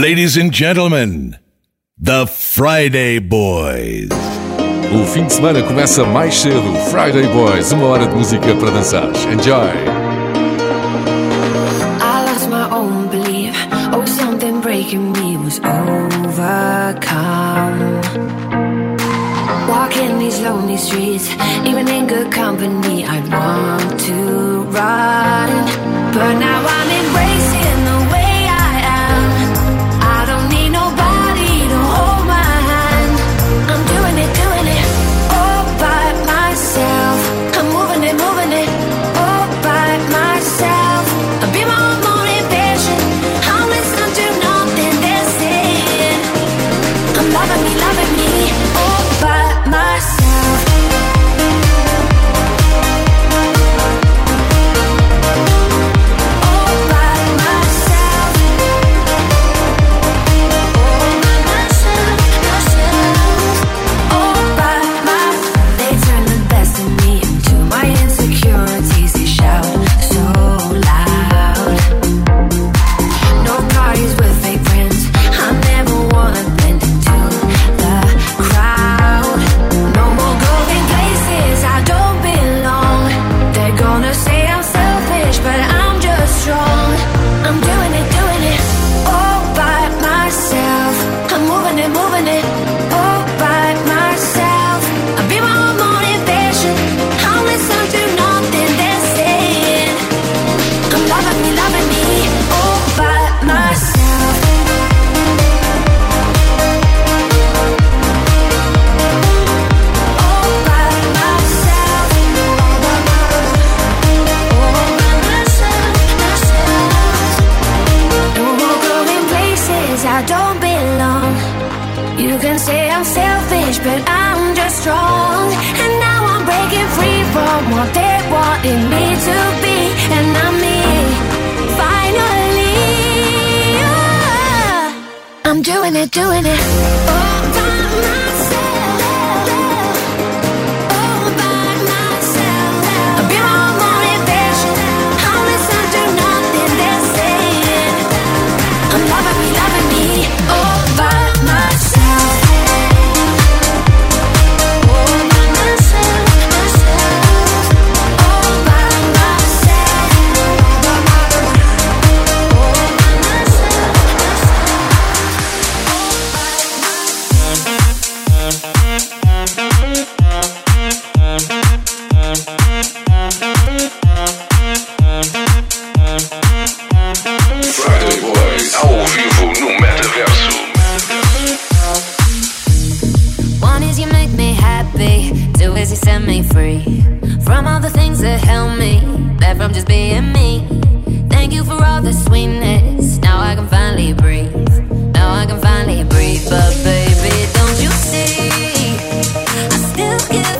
Ladies and gentlemen, The Friday Boys. O fim de semana começa mais cedo. Friday Boys, uma hora de música para dançar. Enjoy! I lost my own belief. Oh, something breaking me was overcome. Walking these lonely streets, even in good company. but I'm just strong. And now I'm breaking free from what they wanted me to be, and I'm me. Finally, I'm doing it, doing it. Oh. set me free from all the things that held me back from just being me. Thank you for all the sweetness. Now I can finally breathe. Now I can finally breathe. But baby, don't you see? I still give.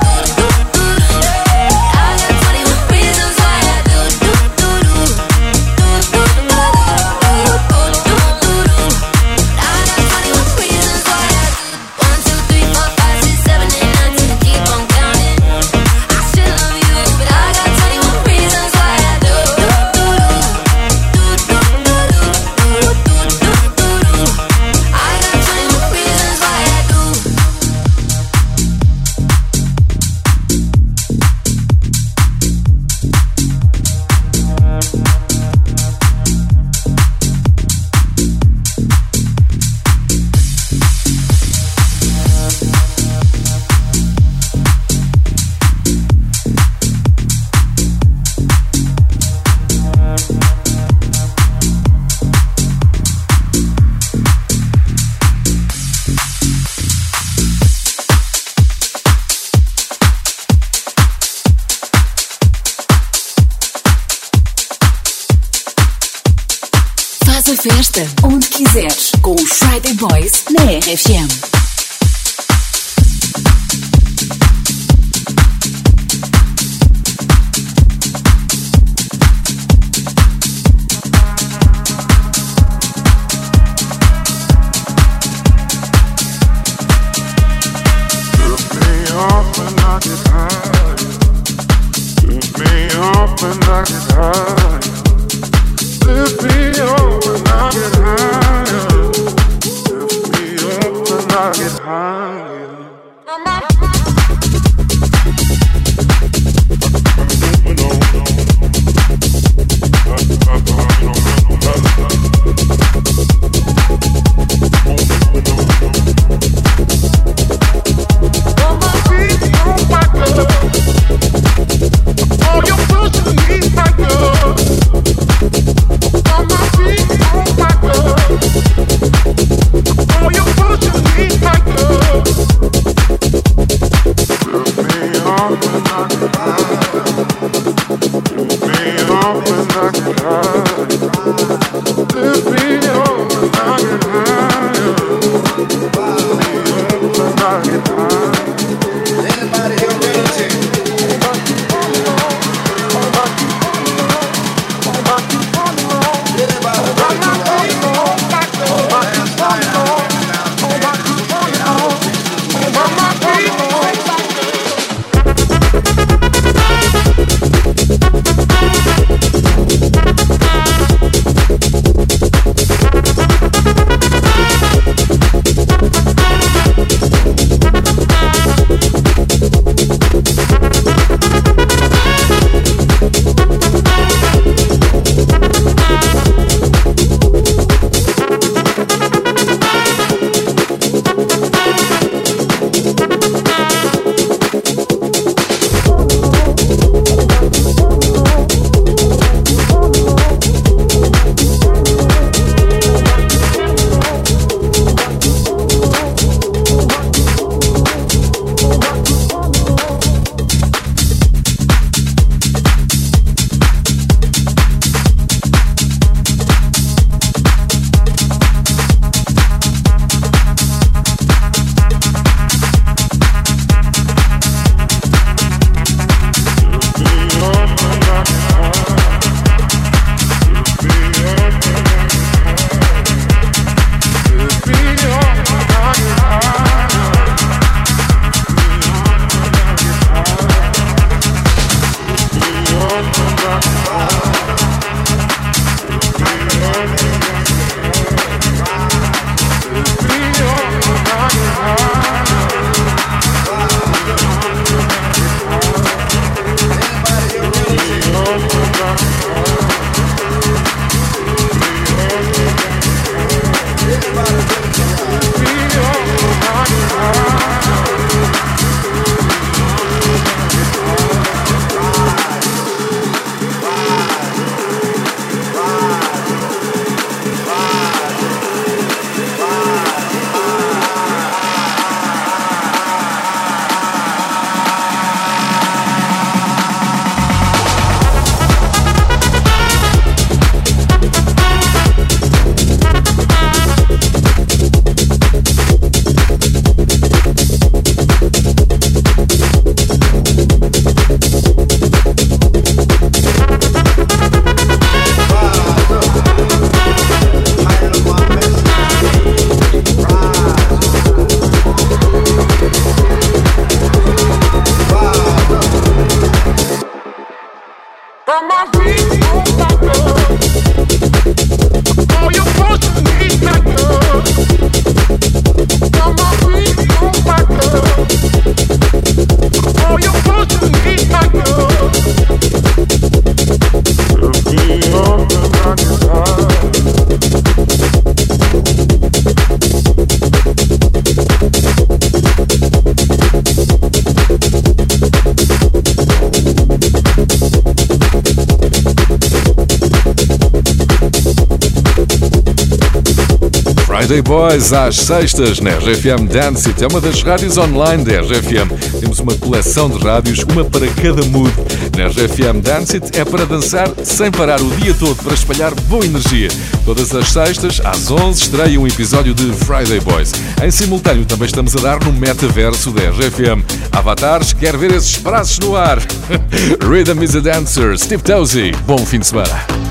Friday Boys na RFM. Friday Boys às sextas na RFM Dance It. É uma das rádios online da RFM. Temos uma coleção de rádios, uma para cada mood. Na RFM Dance It é para dançar sem parar o dia todo para espalhar boa energia. Todas as sextas, às 11, estreia um episódio de Friday Boys. Em simultâneo também estamos a dar no metaverso da RFM. Avatares, quer ver esses braços no ar? Rhythm is a Dancer, Steve Tozy. Bom fim de semana.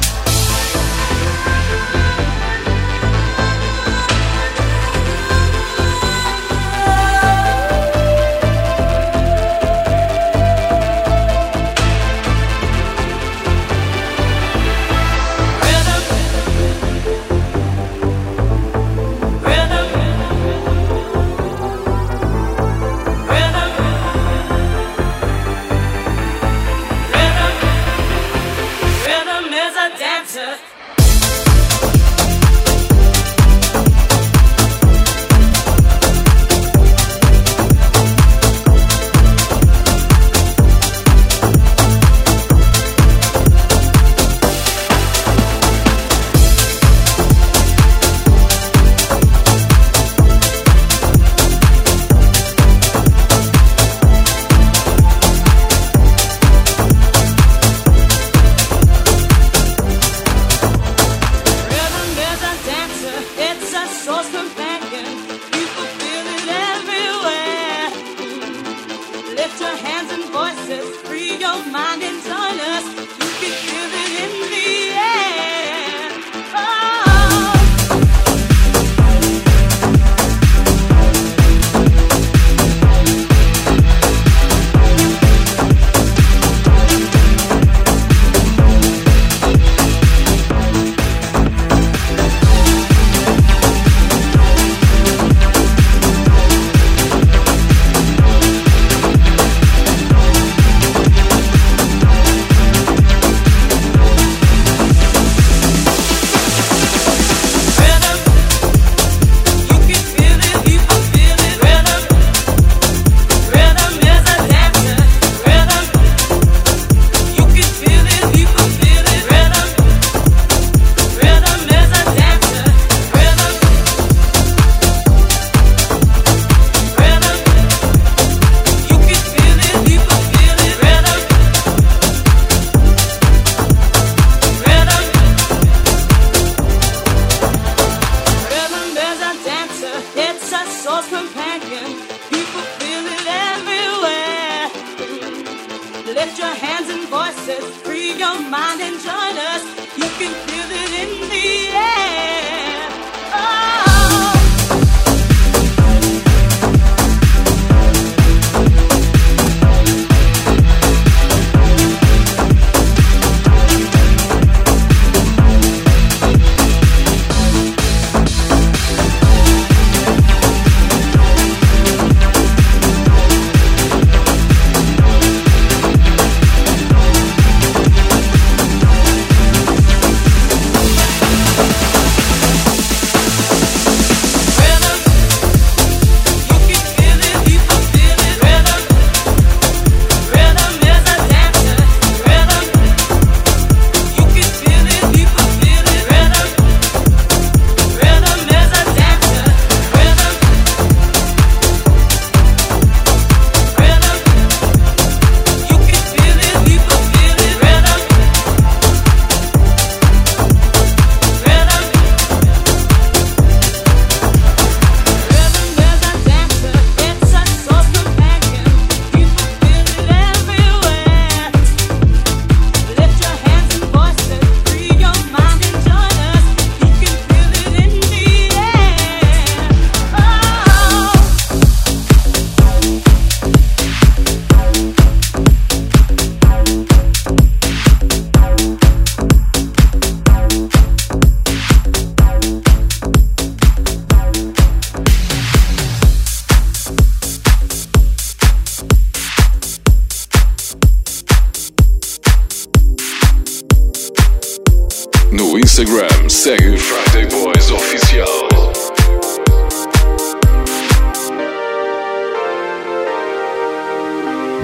Instagram, segue Friday Boys Oficial.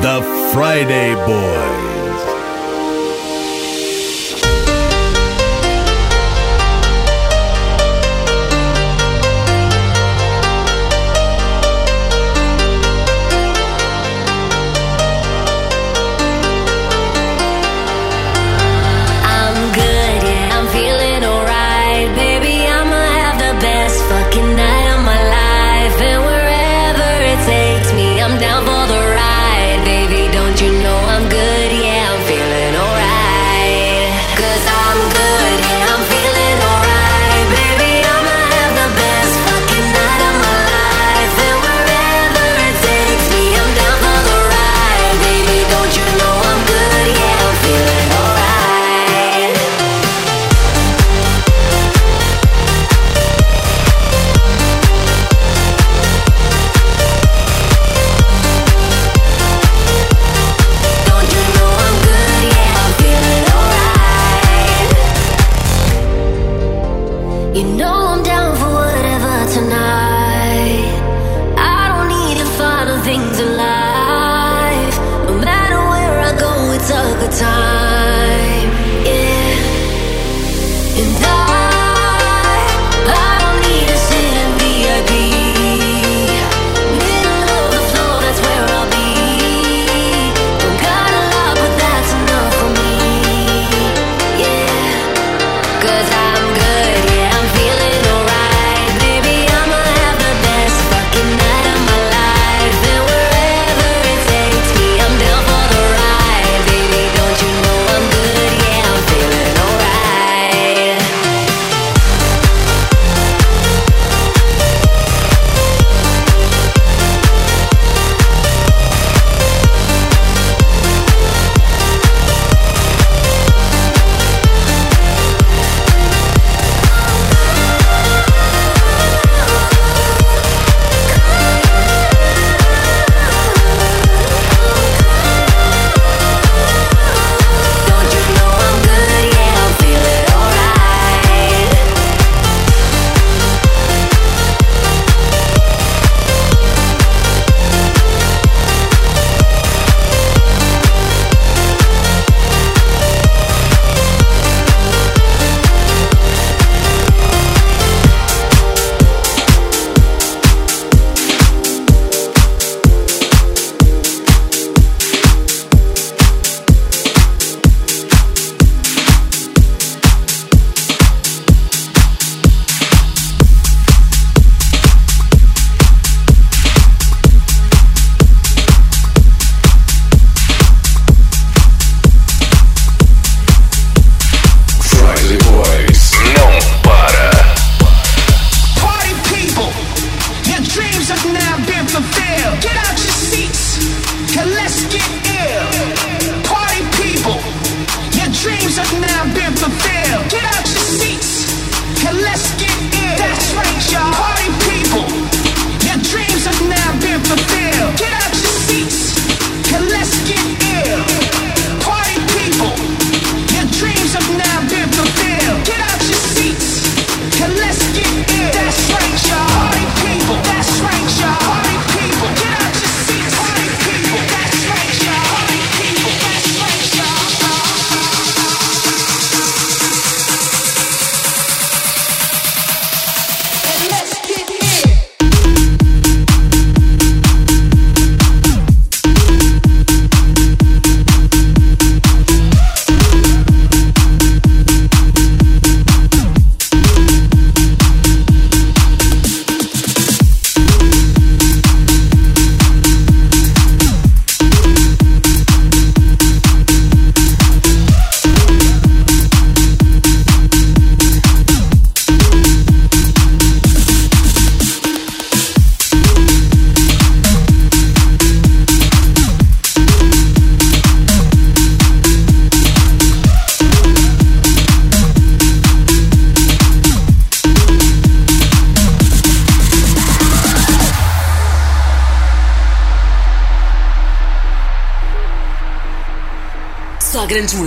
The Friday Boys.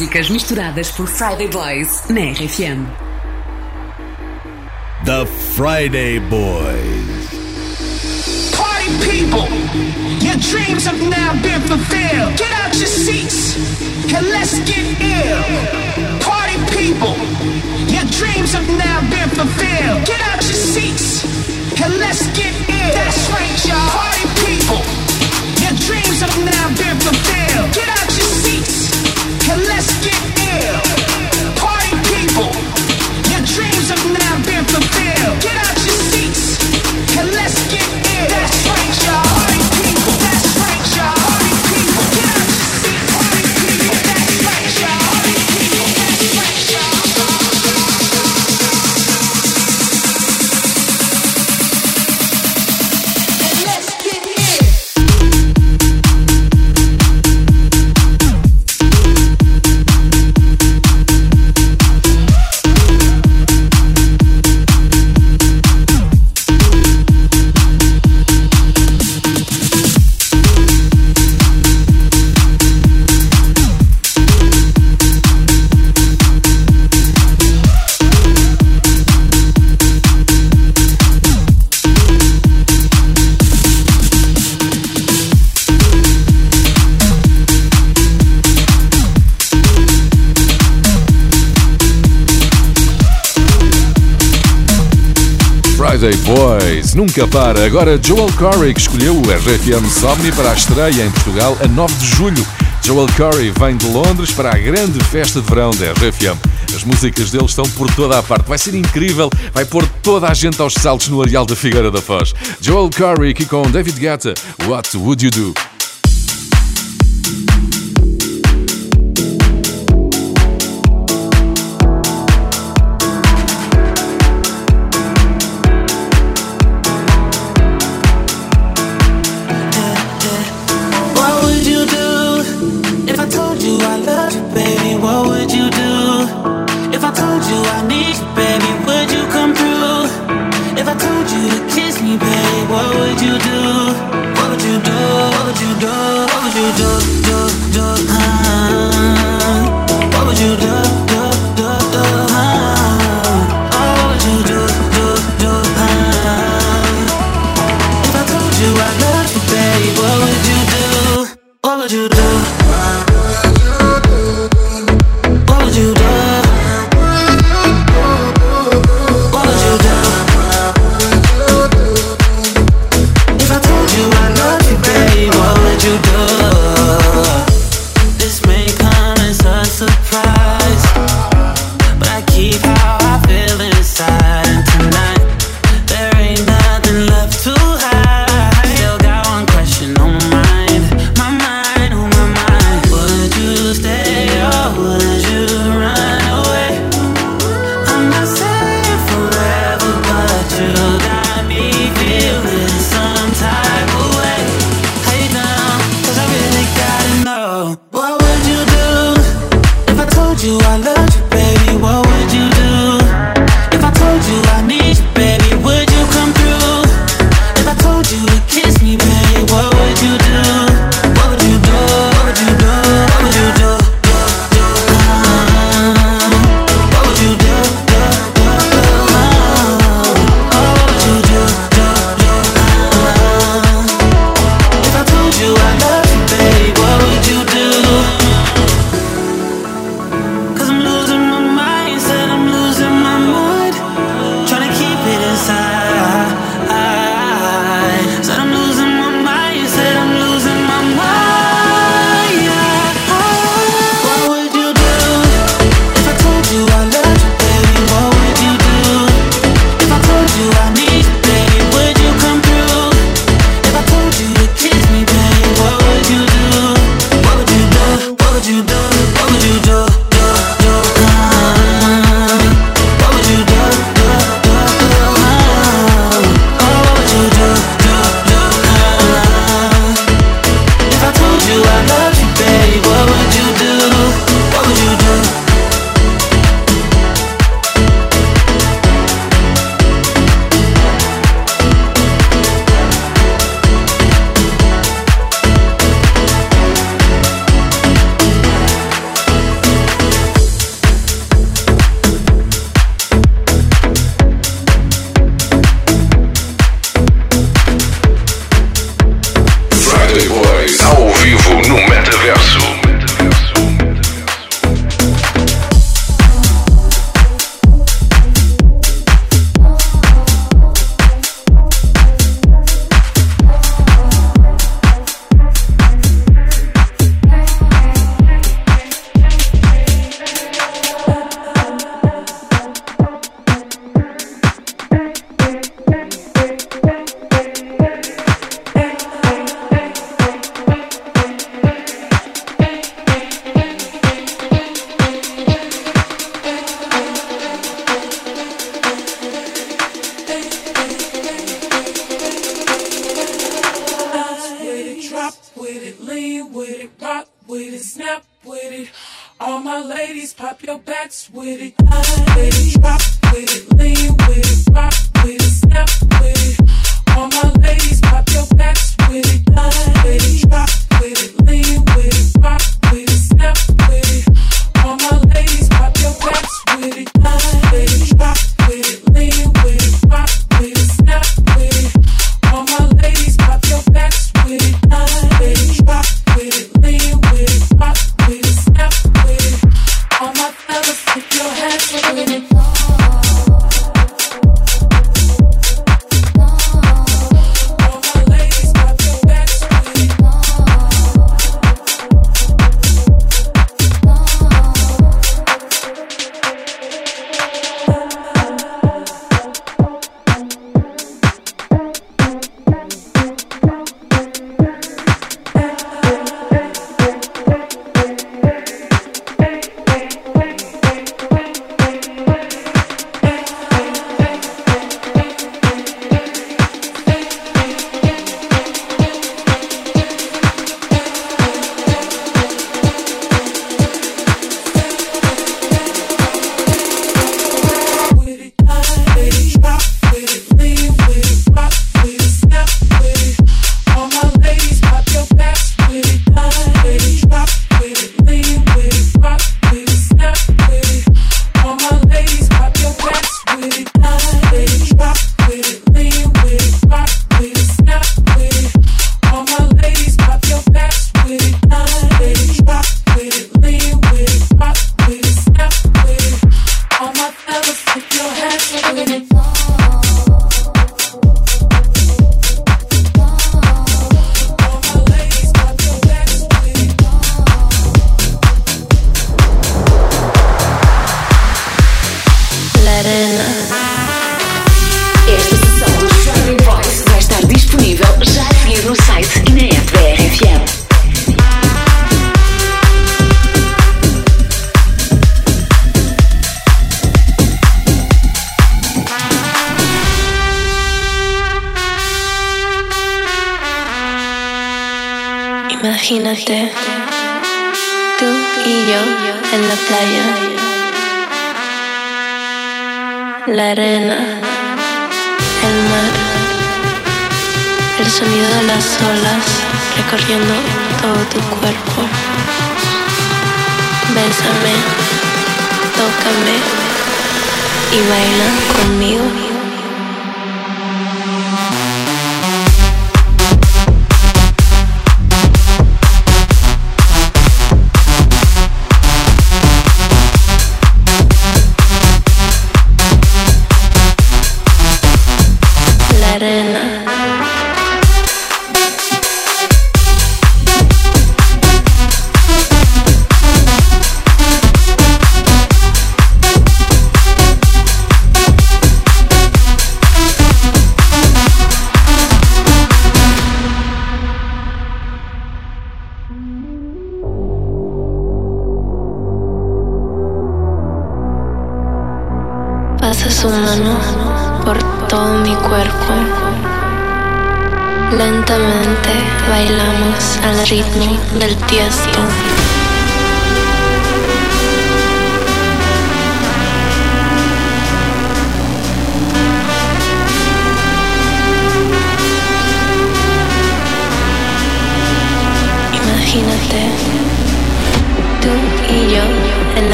músicas misturadas por Friday Boys na RFM. The Friday Boys. Party people, your dreams have now been fulfilled. Get out your seats and let's get ill. Party people, your dreams have now been fulfilled. Get out your seats and let's get ill. That's right, y'all. Party people, your dreams have now been fulfilled. Get out your seats. So let's get ill. Nunca para. Agora Joel Corey, que escolheu o RFM Somni para a estreia em Portugal a 9 de julho. Joel Corey vem de Londres para a grande festa de verão da RFM. As músicas dele estão por toda a parte. Vai ser incrível, vai pôr toda a gente aos saltos no areal da Figueira da Foz. Joel Corey aqui com David Guetta, What Would You Do? you I love you, babe? What would you do? What would you do?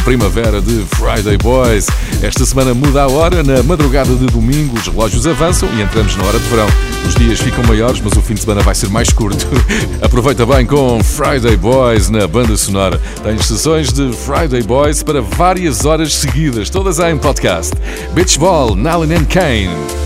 Primavera de Friday Boys. Esta semana muda a hora, na madrugada de domingo os relógios avançam e entramos na hora de verão. Os dias ficam maiores, mas o fim de semana vai ser mais curto. Aproveita bem com Friday Boys na banda sonora. Tens sessões de Friday Boys para várias horas seguidas, todas em podcast. Beach Ball, Nalin and Kane.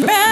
round.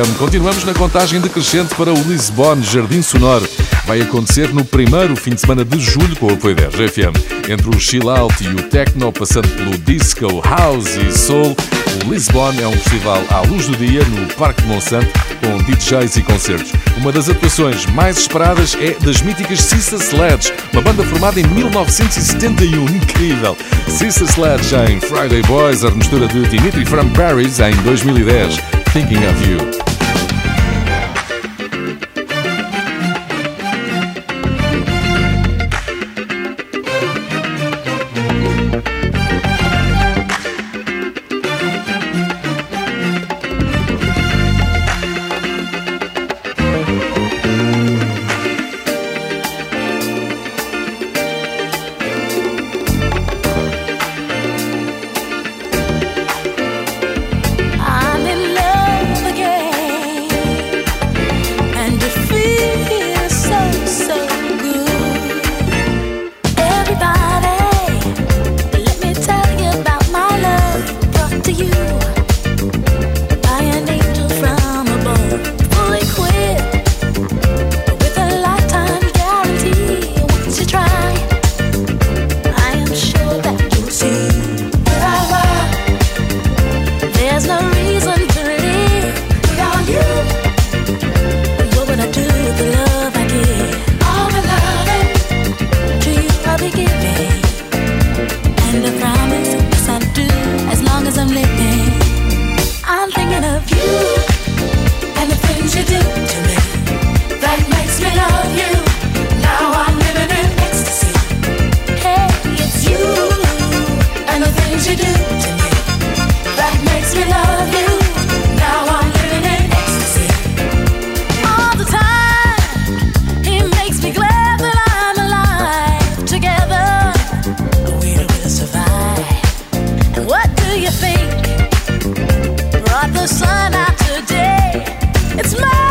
FM. Continuamos na contagem decrescente para o Lisbon Jardim Sonoro. Vai acontecer no primeiro fim de semana de julho com o apoio da RFM. Entre o chill out e o techno, passando pelo disco, house e soul, o Lisbon é um festival à luz do dia no Parque de Monsanto, com DJs e concertos. Uma das atuações mais esperadas é das míticas Cissa Sledge, uma banda formada em 1971. Incrível! Cissa Sledge em Friday Boys, a mistura de Dimitri from Paris em 2010. Thinking of You. you think brought the sun out today? It's my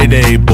Friday.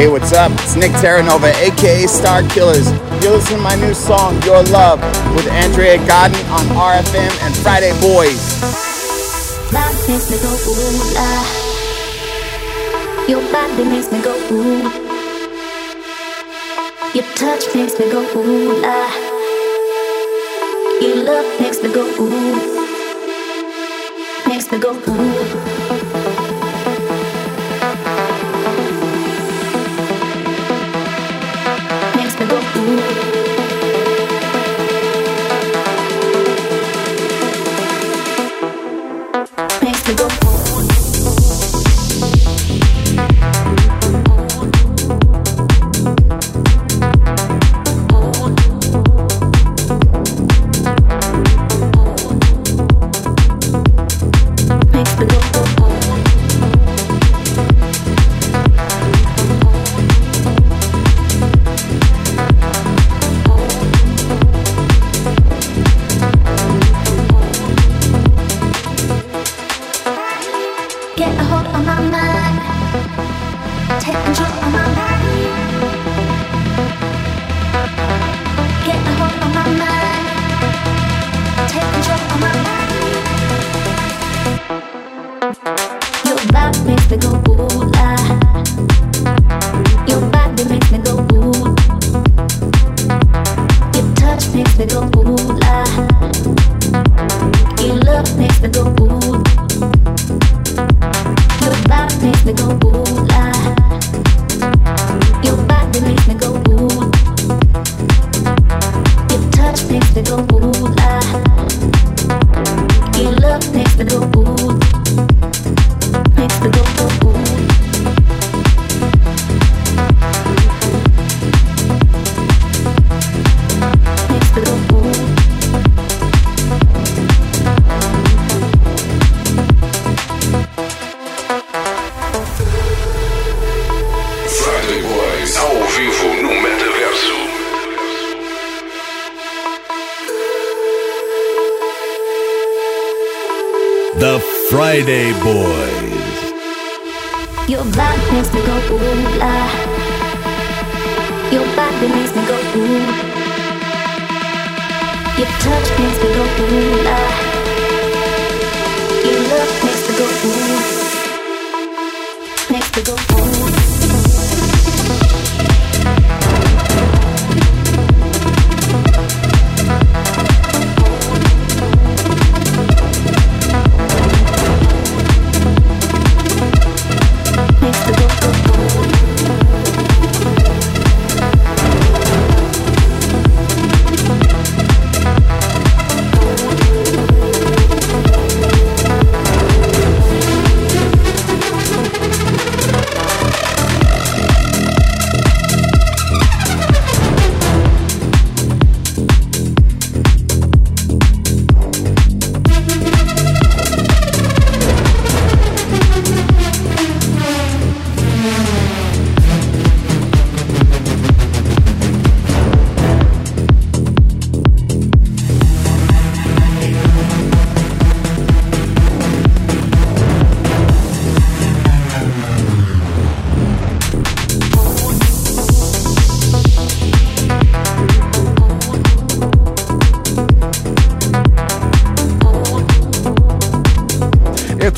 Hey, what's up? It's Nick Terranova, aka Star Killers. You're listening to my new song, Your Love, with Andrea Godden on RFM and Friday Boys. La. Ah. Your body makes me go ooh. Your touch makes me go ooh la. Your love makes me go ooh. Makes me go ooh.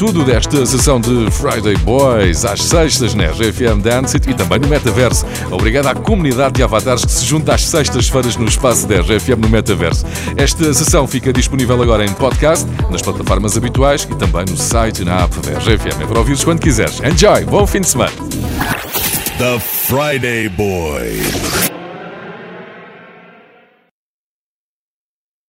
Tudo desta sessão de Friday Boys, às sextas na RFM Dance e também no Metaverso. Obrigado à comunidade de avatares que se junta às sextas-feiras no espaço da RFM no Metaverso. Esta sessão fica disponível agora em podcast, nas plataformas habituais e também no site e na app da RFM. É para ouvires quando quiseres. Enjoy! Bom fim de semana! The Friday Boys.